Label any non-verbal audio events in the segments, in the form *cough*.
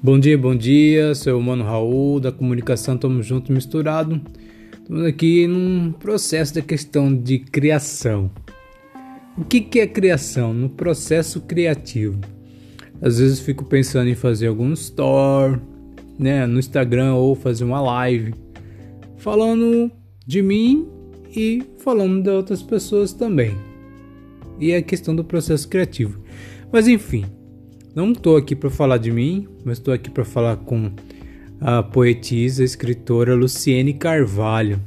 Bom dia, bom dia. Sou o Mano Raul da comunicação Tamo Junto Misturado. Estamos aqui num processo da questão de criação. O que, que é criação? No processo criativo. Às vezes fico pensando em fazer algum store, né, no Instagram ou fazer uma live falando de mim e falando de outras pessoas também. E é a questão do processo criativo. Mas enfim, não estou aqui para falar de mim, mas estou aqui para falar com a poetisa, a escritora Luciene Carvalho.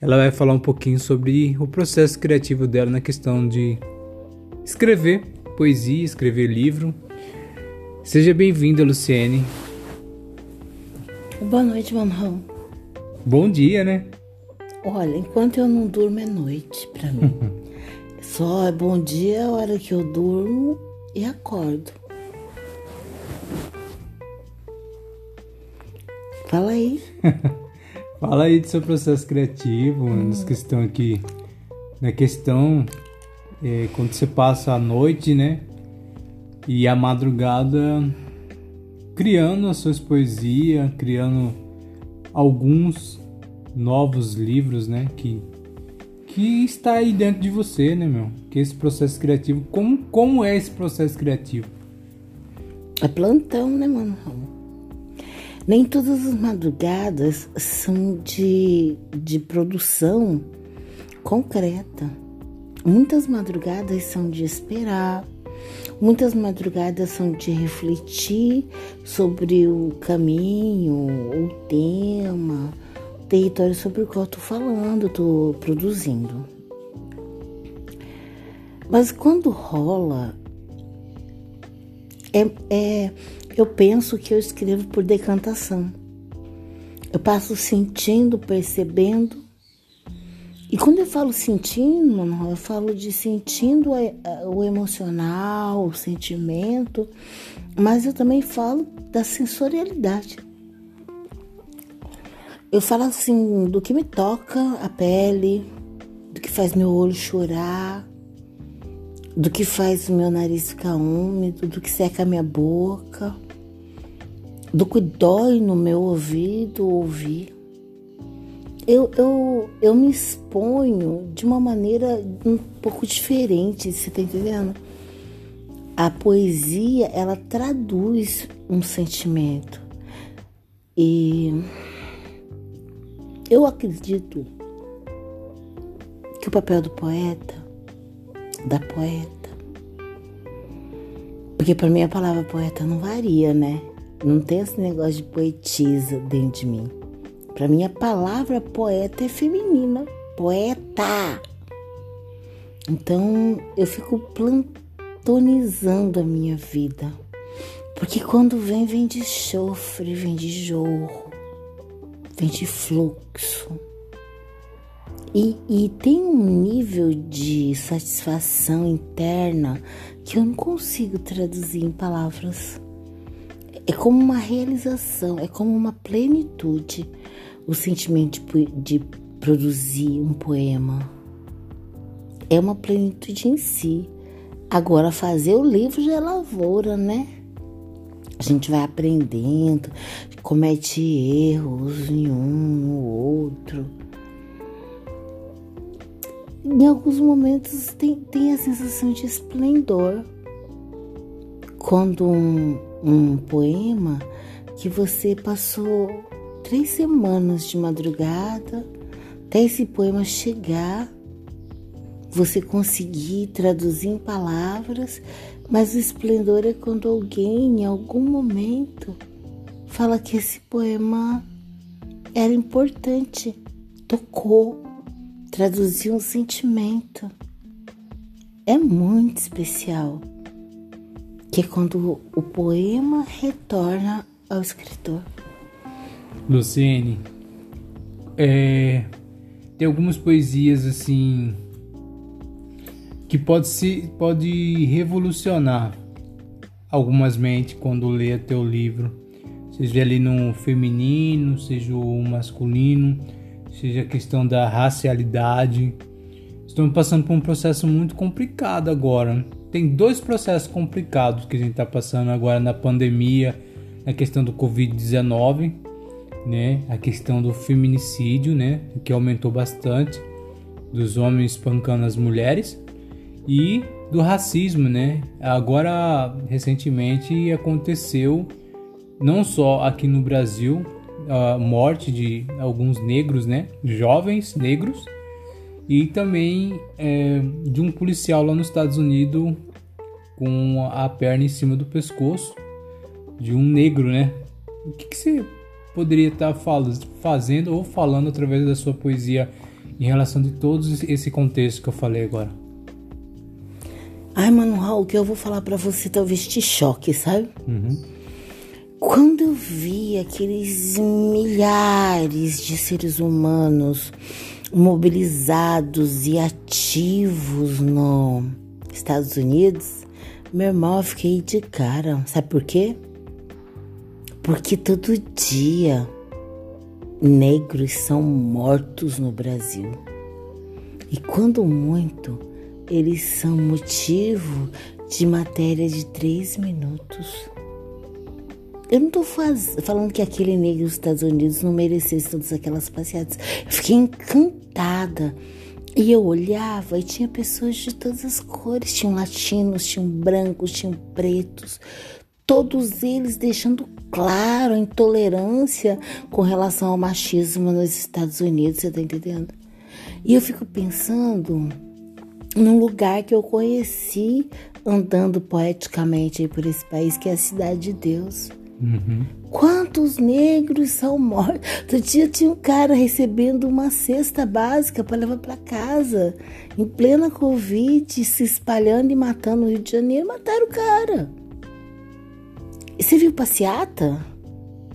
Ela vai falar um pouquinho sobre o processo criativo dela na questão de escrever poesia, escrever livro. Seja bem-vinda, Luciene. Boa noite, mamão. Bom dia, né? Olha, enquanto eu não durmo é noite para mim. *laughs* Só é bom dia a hora que eu durmo e acordo. Fala aí. *laughs* Fala aí do seu processo criativo, hum. nas questão aqui, na questão é, quando você passa a noite, né? E a madrugada criando as suas poesias, criando alguns novos livros, né? Que, que está aí dentro de você, né, meu? Que esse processo criativo, como, como é esse processo criativo? É plantão, né, mano? Nem todas as madrugadas são de, de produção concreta. Muitas madrugadas são de esperar, muitas madrugadas são de refletir sobre o caminho, o tema, o território sobre o qual estou falando, estou produzindo. Mas quando rola, é, é eu penso que eu escrevo por decantação. Eu passo sentindo, percebendo. E quando eu falo sentindo, eu falo de sentindo o emocional, o sentimento, mas eu também falo da sensorialidade. Eu falo assim do que me toca a pele, do que faz meu olho chorar, do que faz o meu nariz ficar úmido, do que seca a minha boca do que dói no meu ouvido ouvir. Eu, eu, eu me exponho de uma maneira um pouco diferente, você tá entendendo? A poesia, ela traduz um sentimento. E eu acredito que o papel do poeta, da poeta, porque para mim a palavra poeta não varia, né? Não tem esse negócio de poetisa dentro de mim. Para mim, a palavra poeta é feminina. Poeta! Então, eu fico plantonizando a minha vida. Porque quando vem, vem de chofre, vem de jorro, vem de fluxo. E, e tem um nível de satisfação interna que eu não consigo traduzir em palavras. É como uma realização, é como uma plenitude o sentimento de, de produzir um poema. É uma plenitude em si. Agora, fazer o livro já é lavoura, né? A gente vai aprendendo, comete erros em um, no outro. Em alguns momentos tem, tem a sensação de esplendor. Quando um, um poema que você passou três semanas de madrugada até esse poema chegar, você conseguir traduzir em palavras, mas o esplendor é quando alguém, em algum momento, fala que esse poema era importante, tocou, traduziu um sentimento. É muito especial que é quando o poema retorna ao escritor. Luciene, é, tem algumas poesias assim que pode se pode revolucionar algumas mentes quando lê teu livro, seja ali no feminino, seja o masculino, seja a questão da racialidade. Estamos passando por um processo muito complicado agora tem dois processos complicados que a gente está passando agora na pandemia, a questão do Covid-19, né? A questão do feminicídio, né? Que aumentou bastante, dos homens espancando as mulheres e do racismo, né? Agora, recentemente aconteceu não só aqui no Brasil a morte de alguns negros, né? Jovens negros e também é, de um policial lá nos Estados Unidos com a perna em cima do pescoço de um negro, né? O que, que você poderia estar fazendo ou falando através da sua poesia em relação de todo esse contexto que eu falei agora? Ai, mano, Raul, o que eu vou falar para você talvez te choque, sabe? Uhum. Quando eu vi aqueles milhares de seres humanos mobilizados e ativos nos Estados Unidos, meu irmão, eu fiquei de cara. Sabe por quê? porque todo dia negros são mortos no Brasil. E quando muito, eles são motivo de matéria de três minutos. Eu não estou falando que aquele negro dos Estados Unidos não merecesse todas aquelas passeadas. Eu fiquei encantada. E eu olhava e tinha pessoas de todas as cores. Tinham latinos, tinham brancos, tinham pretos. Todos eles deixando claro a intolerância com relação ao machismo nos Estados Unidos, você tá entendendo? E eu fico pensando num lugar que eu conheci andando poeticamente por esse país, que é a Cidade de Deus. Uhum. Quantos negros são mortos? Outro dia tinha um cara recebendo uma cesta básica para levar para casa, em plena Covid, se espalhando e matando no Rio de Janeiro. Mataram o cara. Você viu passeata?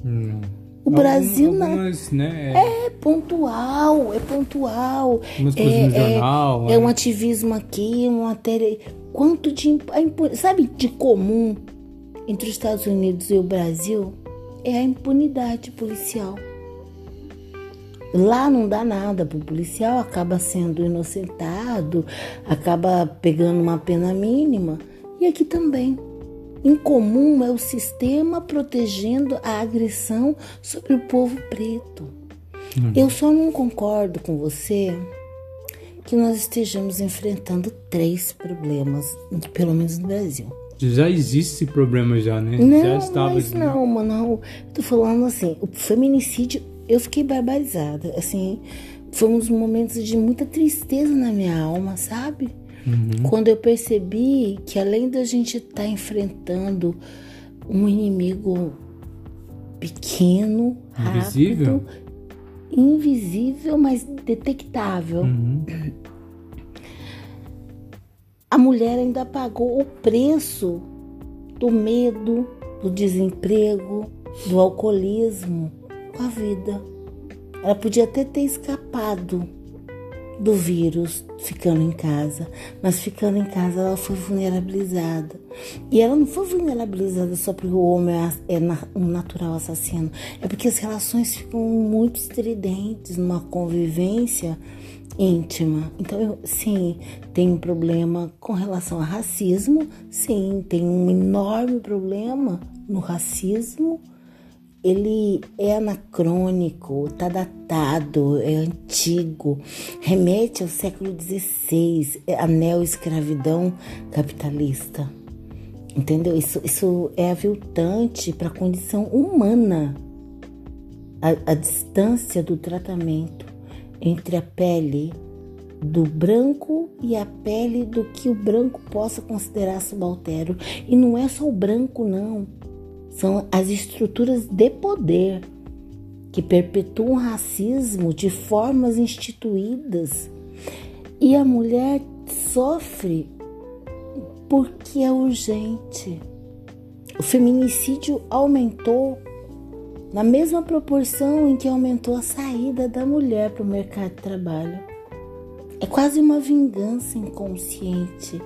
Hum. O Brasil algumas, na... né, é... é pontual, é pontual. É, jornal, é, é, um ativismo aqui, uma matéria. Quanto de. Sabe, de comum entre os Estados Unidos e o Brasil é a impunidade policial. Lá não dá nada para o policial, acaba sendo inocentado, acaba pegando uma pena mínima. E aqui também. Incomum é o sistema protegendo a agressão sobre o povo preto. Uhum. Eu só não concordo com você que nós estejamos enfrentando três problemas, pelo menos no Brasil. Já existe esse problema já, né? Não, já estava mas não, mano. Tô falando assim, o feminicídio, eu fiquei barbarizada, assim, foi um dos momentos de muita tristeza na minha alma, sabe? Uhum. Quando eu percebi que além da gente estar tá enfrentando um inimigo pequeno, invisível. rápido, invisível, mas detectável. Uhum. *clears throat* A mulher ainda pagou o preço do medo, do desemprego, do alcoolismo com a vida. Ela podia até ter escapado do vírus ficando em casa, mas ficando em casa ela foi vulnerabilizada. E ela não foi vulnerabilizada só porque o homem é, é um natural assassino, é porque as relações ficam muito estridentes numa convivência íntima. Então, eu, sim, tem um problema com relação ao racismo, sim, tem um enorme problema no racismo ele é anacrônico, está datado, é antigo, remete ao século XVI, é a neo-escravidão capitalista. Entendeu? Isso, isso é aviltante para a condição humana. A, a distância do tratamento entre a pele do branco e a pele do que o branco possa considerar subalterno. E não é só o branco, não são as estruturas de poder que perpetuam racismo de formas instituídas. E a mulher sofre porque é urgente. O feminicídio aumentou na mesma proporção em que aumentou a saída da mulher para o mercado de trabalho. É quase uma vingança inconsciente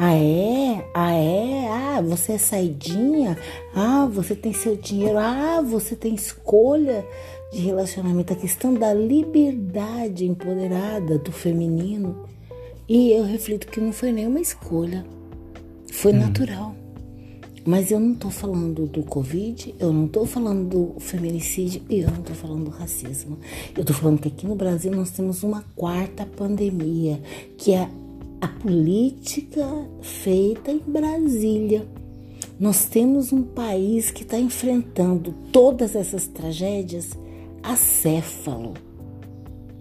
ah, é? Ah, é? Ah, você é saidinha? Ah, você tem seu dinheiro? Ah, você tem escolha de relacionamento. A questão da liberdade empoderada do feminino. E eu reflito que não foi nenhuma escolha. Foi hum. natural. Mas eu não tô falando do Covid, eu não tô falando do feminicídio e eu não tô falando do racismo. Eu tô falando que aqui no Brasil nós temos uma quarta pandemia, que é a política feita em Brasília. Nós temos um país que está enfrentando todas essas tragédias acéfalo,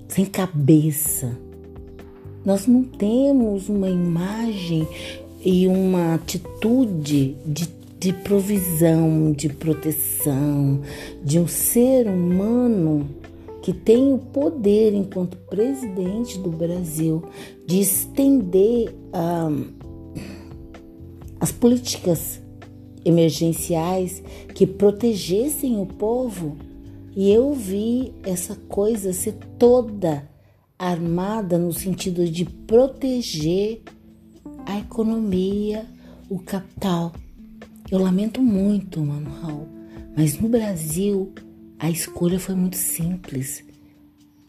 sem cabeça. Nós não temos uma imagem e uma atitude de de provisão, de proteção, de um ser humano que tem o poder, enquanto presidente do Brasil, de estender as políticas emergenciais que protegessem o povo. E eu vi essa coisa ser toda armada no sentido de proteger a economia, o capital. Eu lamento muito, mano Raul, mas no Brasil a escolha foi muito simples.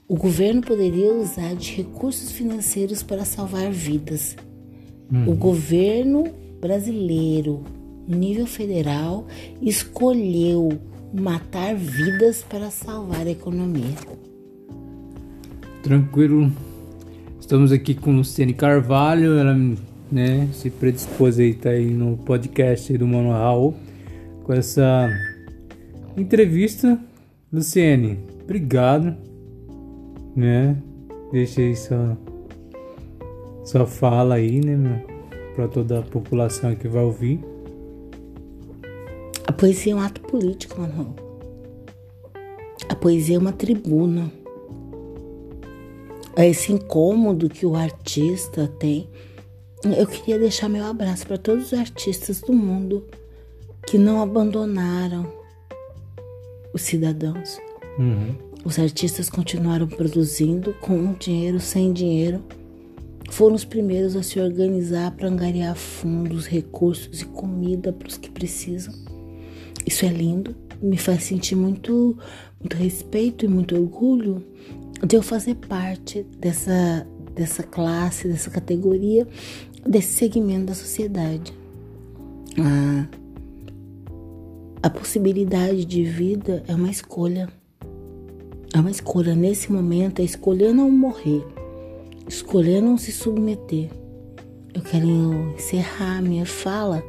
O governo poderia usar de recursos financeiros para salvar vidas. Hum. O governo brasileiro, nível federal, escolheu matar vidas para salvar a economia. Tranquilo. Estamos aqui com Luciane Carvalho, ela né, se predispôs aí, tá aí no podcast do Mano Raul com essa entrevista. Luciene, obrigado, né? Deixa aí sua, sua fala aí, né? Pra toda a população que vai ouvir. A poesia é um ato político, Mano. A poesia é uma tribuna. É esse incômodo que o artista tem eu queria deixar meu abraço para todos os artistas do mundo que não abandonaram os cidadãos. Uhum. Os artistas continuaram produzindo com dinheiro, sem dinheiro. Foram os primeiros a se organizar para angariar fundos, recursos e comida para os que precisam. Isso é lindo, me faz sentir muito, muito respeito e muito orgulho de eu fazer parte dessa, dessa classe, dessa categoria desse segmento da sociedade. A, a possibilidade de vida é uma escolha. É uma escolha. Nesse momento, é escolher não morrer, escolher não se submeter. Eu quero encerrar minha fala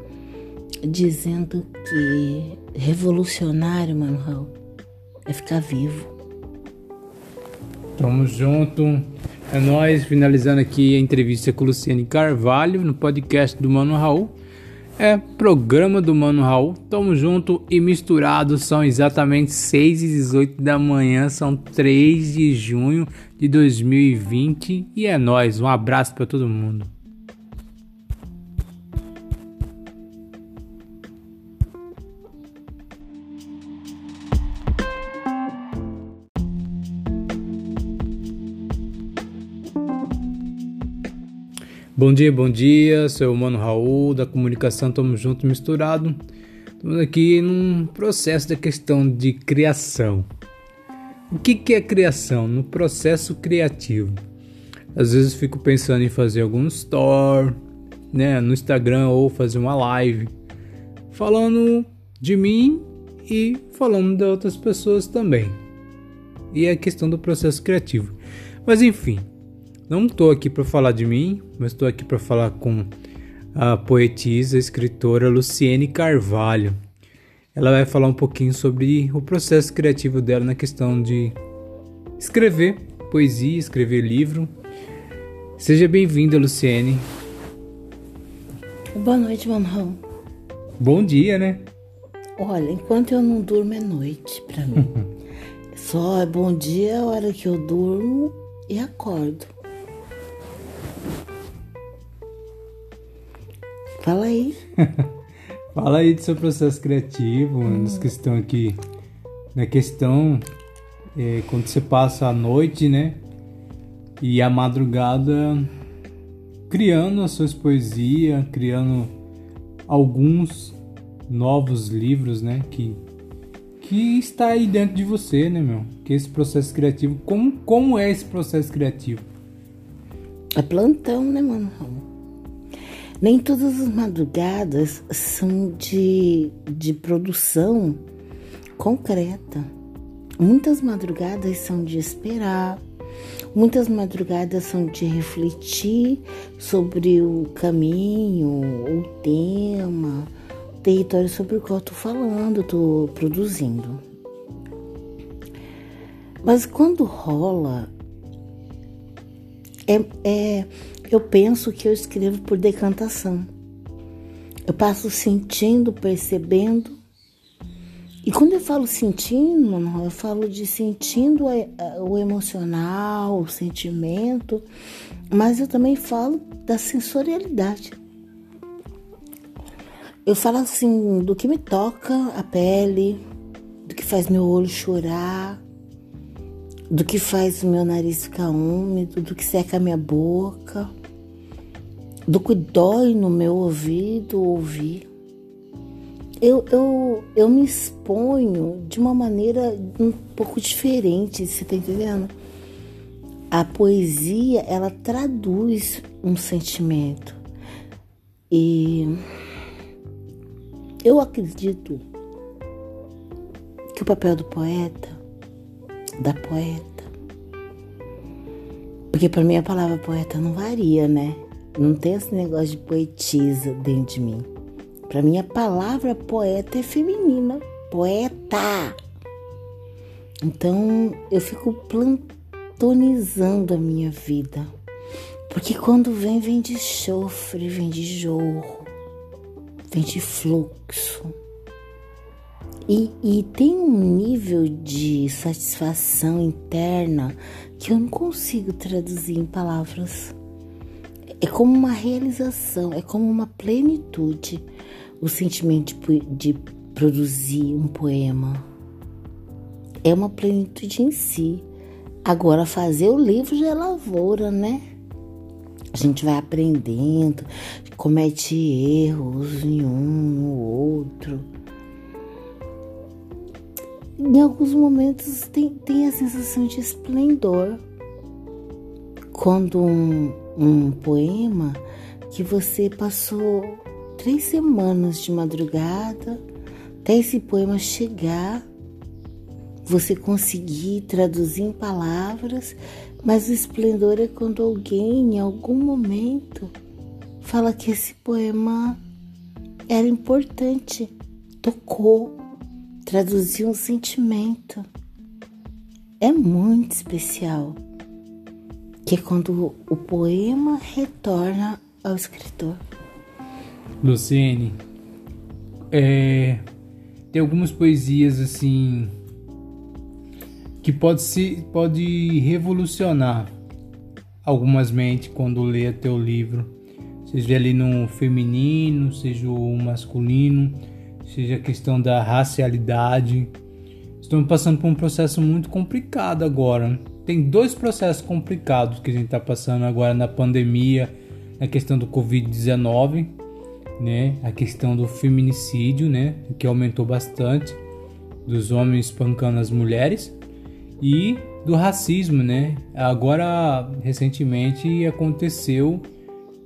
dizendo que revolucionário, Manuel, é ficar vivo. Tamo junto. É nós finalizando aqui a entrevista com Luciane Carvalho no podcast do Mano Raul. É programa do Mano Raul. Tamo junto e misturado. São exatamente 6 e 18 da manhã. São 3 de junho de 2020. E é nós. Um abraço para todo mundo. Bom dia, bom dia. Sou o Mano Raul da comunicação Tamo Junto Misturado. Estamos aqui num processo da questão de criação. O que, que é criação? No processo criativo. Às vezes fico pensando em fazer algum store, né, no Instagram ou fazer uma live falando de mim e falando de outras pessoas também. E é a questão do processo criativo. Mas enfim, não estou aqui para falar de mim, mas estou aqui para falar com a poetisa, a escritora Luciene Carvalho. Ela vai falar um pouquinho sobre o processo criativo dela na questão de escrever poesia, escrever livro. Seja bem-vinda, Luciene. Boa noite, mamão. Bom dia, né? Olha, enquanto eu não durmo é noite para mim. *laughs* Só é bom dia a hora que eu durmo e acordo. Fala aí. *laughs* Fala aí do seu processo criativo, hum. das questões aqui. Na questão, é, quando você passa a noite, né? E a madrugada criando as suas poesias, criando alguns novos livros, né? Que, que está aí dentro de você, né, meu? Que esse processo criativo, como, como é esse processo criativo? É plantão, né, mano? Nem todas as madrugadas são de, de produção concreta. Muitas madrugadas são de esperar, muitas madrugadas são de refletir sobre o caminho, o tema, o território sobre o qual estou falando, estou produzindo. Mas quando rola, é, é, eu penso que eu escrevo por decantação. Eu passo sentindo, percebendo. E quando eu falo sentindo, eu falo de sentindo o emocional, o sentimento, mas eu também falo da sensorialidade. Eu falo assim do que me toca a pele, do que faz meu olho chorar, do que faz o meu nariz ficar úmido, do que seca a minha boca, do que dói no meu ouvido ouvir. Eu, eu, eu me exponho de uma maneira um pouco diferente, você tá entendendo? A poesia, ela traduz um sentimento. E eu acredito que o papel do poeta da poeta. Porque para mim a palavra poeta não varia, né? Não tem esse negócio de poetisa dentro de mim. Para mim a palavra poeta é feminina. Poeta. Então eu fico plantonizando a minha vida. Porque quando vem, vem de chofre, vem de jorro, vem de fluxo. E, e tem um nível de satisfação interna que eu não consigo traduzir em palavras. É como uma realização, é como uma plenitude o sentimento de, de produzir um poema. É uma plenitude em si. Agora, fazer o livro já é lavoura, né? A gente vai aprendendo, comete erros em um, no outro em alguns momentos tem, tem a sensação de esplendor. Quando um, um poema que você passou três semanas de madrugada até esse poema chegar, você conseguir traduzir em palavras, mas o esplendor é quando alguém, em algum momento, fala que esse poema era importante, tocou, traduzir um sentimento. É muito especial, que é quando o poema retorna ao escritor. Luciene, é, tem algumas poesias assim que pode se pode revolucionar algumas mentes quando lê teu livro, seja ali no feminino, seja o masculino seja a questão da racialidade. Estamos passando por um processo muito complicado agora. Tem dois processos complicados que a gente está passando agora na pandemia, na questão do Covid-19, né? A questão do feminicídio, né? Que aumentou bastante, dos homens espancando as mulheres e do racismo, né? Agora, recentemente aconteceu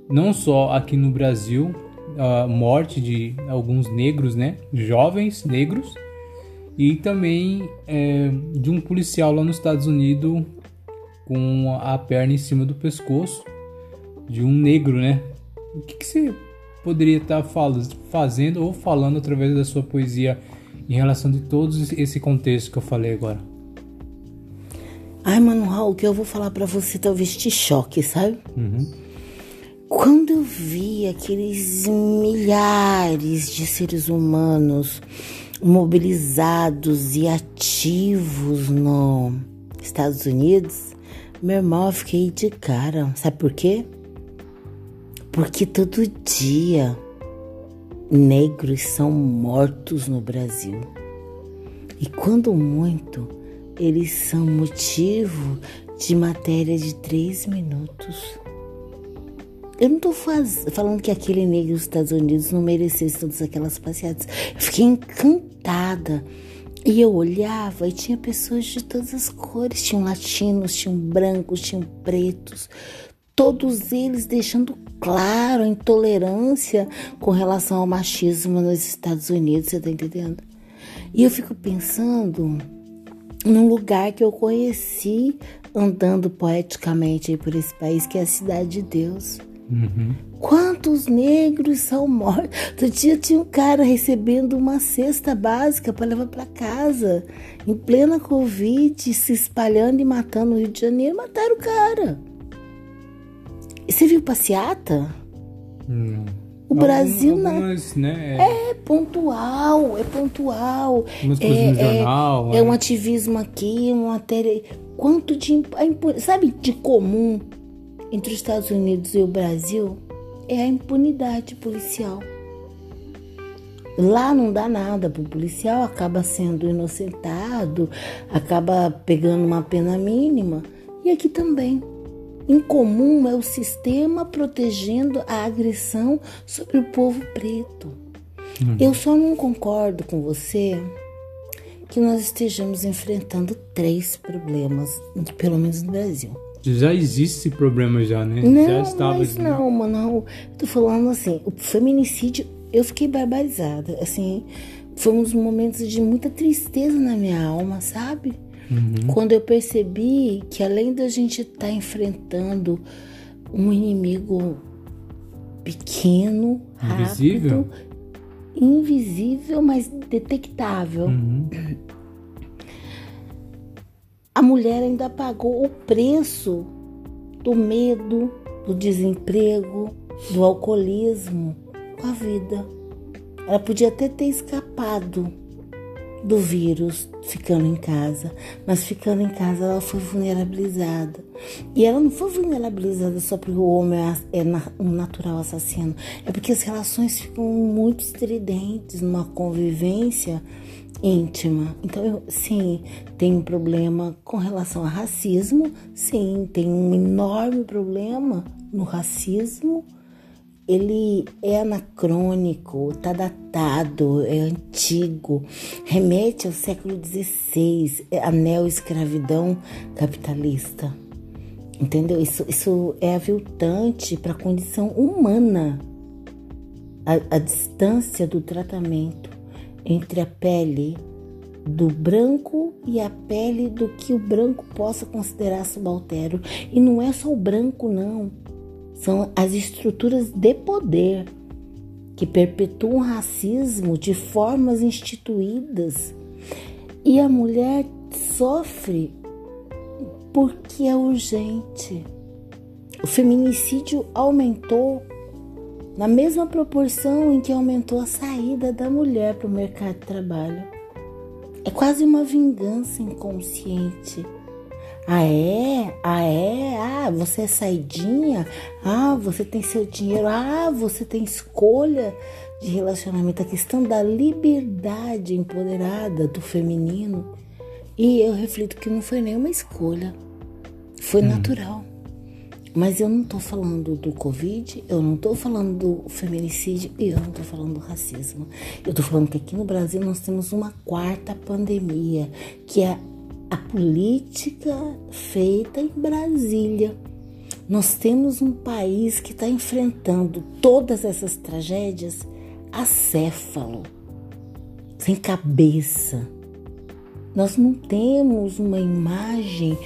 não só aqui no Brasil, a morte de alguns negros, né? Jovens negros. E também é, de um policial lá nos Estados Unidos com a perna em cima do pescoço de um negro, né? O que, que você poderia estar tá fazendo ou falando através da sua poesia em relação de todo esse contexto que eu falei agora? Ai, mano, Raul, o que eu vou falar para você talvez te choque, sabe? Uhum. Quando eu vi aqueles milhares de seres humanos mobilizados e ativos nos Estados Unidos, meu irmão, eu fiquei de cara. Sabe por quê? Porque todo dia negros são mortos no Brasil. E quando muito, eles são motivo de matéria de três minutos. Eu não tô faz... falando que aquele negro dos Estados Unidos não merecesse todas aquelas passeadas. Eu fiquei encantada. E eu olhava e tinha pessoas de todas as cores. Tinham latinos, tinham brancos, tinham pretos. todos eles deixando claro a intolerância com relação ao machismo nos Estados Unidos, você tá entendendo? E eu fico pensando num lugar que eu conheci andando poeticamente por esse país, que é a Cidade de Deus. Uhum. Quantos negros são mortos? Outro dia tinha um cara recebendo uma cesta básica para levar para casa, em plena Covid, se espalhando e matando no Rio de Janeiro. Mataram o cara. E você viu passeata? Não. O Brasil algumas, né, é... é pontual, é pontual. É, jornal. É, é, um ativismo aqui, uma matéria. Quanto de. Sabe, de comum entre os Estados Unidos e o Brasil é a impunidade policial. Lá não dá nada para o policial, acaba sendo inocentado, acaba pegando uma pena mínima. E aqui também. Incomum é o sistema protegendo a agressão sobre o povo preto. Hum. Eu só não concordo com você que nós estejamos enfrentando três problemas, pelo menos no Brasil. Já existe esse problema já, né? Não, já estava mas não, mano, não. Tô falando assim, o feminicídio, eu fiquei barbarizada, assim, foi um dos momentos de muita tristeza na minha alma, sabe? Uhum. Quando eu percebi que além da gente estar tá enfrentando um inimigo pequeno, invisível. rápido, invisível, mas detectável. Uhum. *clears throat* A mulher ainda pagou o preço do medo, do desemprego, do alcoolismo com a vida. Ela podia até ter escapado do vírus ficando em casa, mas ficando em casa ela foi vulnerabilizada. E ela não foi vulnerabilizada só porque o homem é, é um natural assassino, é porque as relações ficam muito estridentes numa convivência íntima. Então, eu, sim, tem um problema com relação ao racismo, sim, tem um enorme problema no racismo ele é anacrônico, está datado, é antigo, remete ao século XVI, é a neo-escravidão capitalista. Entendeu? Isso, isso é aviltante para a condição humana. A, a distância do tratamento entre a pele do branco e a pele do que o branco possa considerar subalterno. E não é só o branco, não são as estruturas de poder que perpetuam racismo de formas instituídas. E a mulher sofre porque é urgente. O feminicídio aumentou na mesma proporção em que aumentou a saída da mulher para o mercado de trabalho. É quase uma vingança inconsciente ah, é? Ah, é? Ah, você é saidinha? Ah, você tem seu dinheiro? Ah, você tem escolha de relacionamento. A questão da liberdade empoderada do feminino. E eu reflito que não foi nenhuma escolha. Foi hum. natural. Mas eu não tô falando do Covid, eu não tô falando do feminicídio e eu não tô falando do racismo. Eu tô falando que aqui no Brasil nós temos uma quarta pandemia, que é a política feita em Brasília. Nós temos um país que está enfrentando todas essas tragédias acéfalo, sem cabeça. Nós não temos uma imagem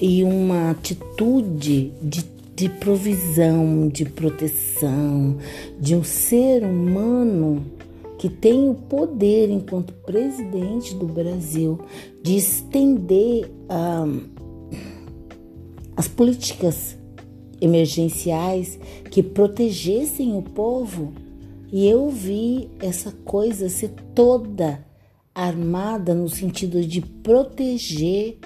e uma atitude de, de provisão, de proteção, de um ser humano que tem o poder, enquanto presidente do Brasil, de estender um, as políticas emergenciais que protegessem o povo. E eu vi essa coisa ser toda armada no sentido de proteger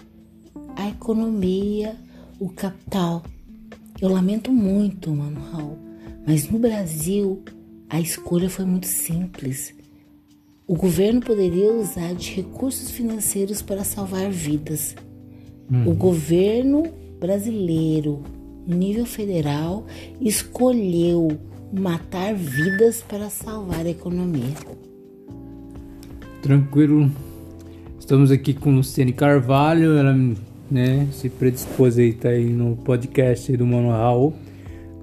a economia, o capital. Eu lamento muito, Mano Raul, mas no Brasil a escolha foi muito simples. O governo poderia usar de recursos financeiros para salvar vidas. Hum. O governo brasileiro, no nível federal, escolheu matar vidas para salvar a economia. Tranquilo. Estamos aqui com Luciene Carvalho, ela né, se predispôs aí, tá aí no podcast do Mano Raul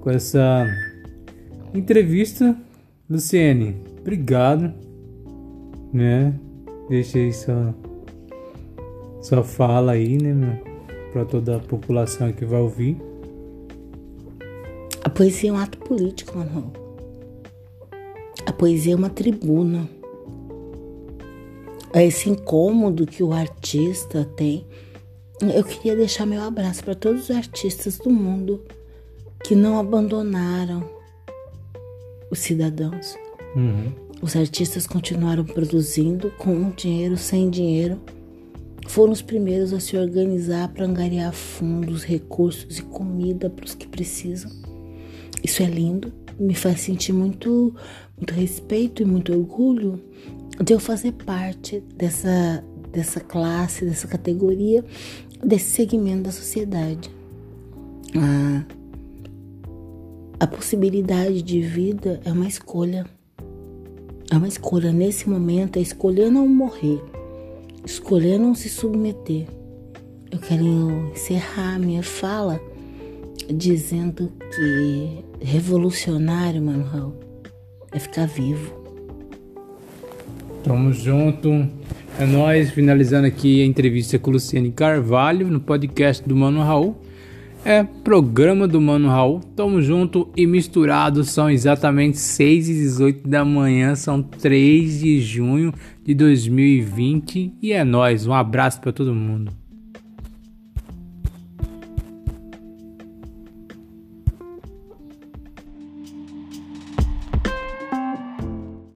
com essa entrevista. Luciene, obrigado, né? Deixa aí sua, sua fala aí, né? Pra toda a população que vai ouvir. A poesia é um ato político, Manuel. A poesia é uma tribuna. É esse incômodo que o artista tem. Eu queria deixar meu abraço para todos os artistas do mundo que não abandonaram os cidadãos. Uhum. Os artistas continuaram produzindo com dinheiro, sem dinheiro. Foram os primeiros a se organizar para angariar fundos, recursos e comida para os que precisam. Isso é lindo, me faz sentir muito, muito respeito e muito orgulho de eu fazer parte dessa, dessa classe, dessa categoria, desse segmento da sociedade. A, a possibilidade de vida é uma escolha. É uma escolha. Nesse momento, é escolher não morrer, escolher não se submeter. Eu quero encerrar minha fala dizendo que revolucionário, Manuel, é ficar vivo. Tamo junto. É nós finalizando aqui a entrevista com Luciane Carvalho no podcast do Mano Raul. É programa do Mano Raul. Tamo junto e misturado. São exatamente 6 e 18 da manhã. São 3 de junho de 2020. E é nós. Um abraço para todo mundo.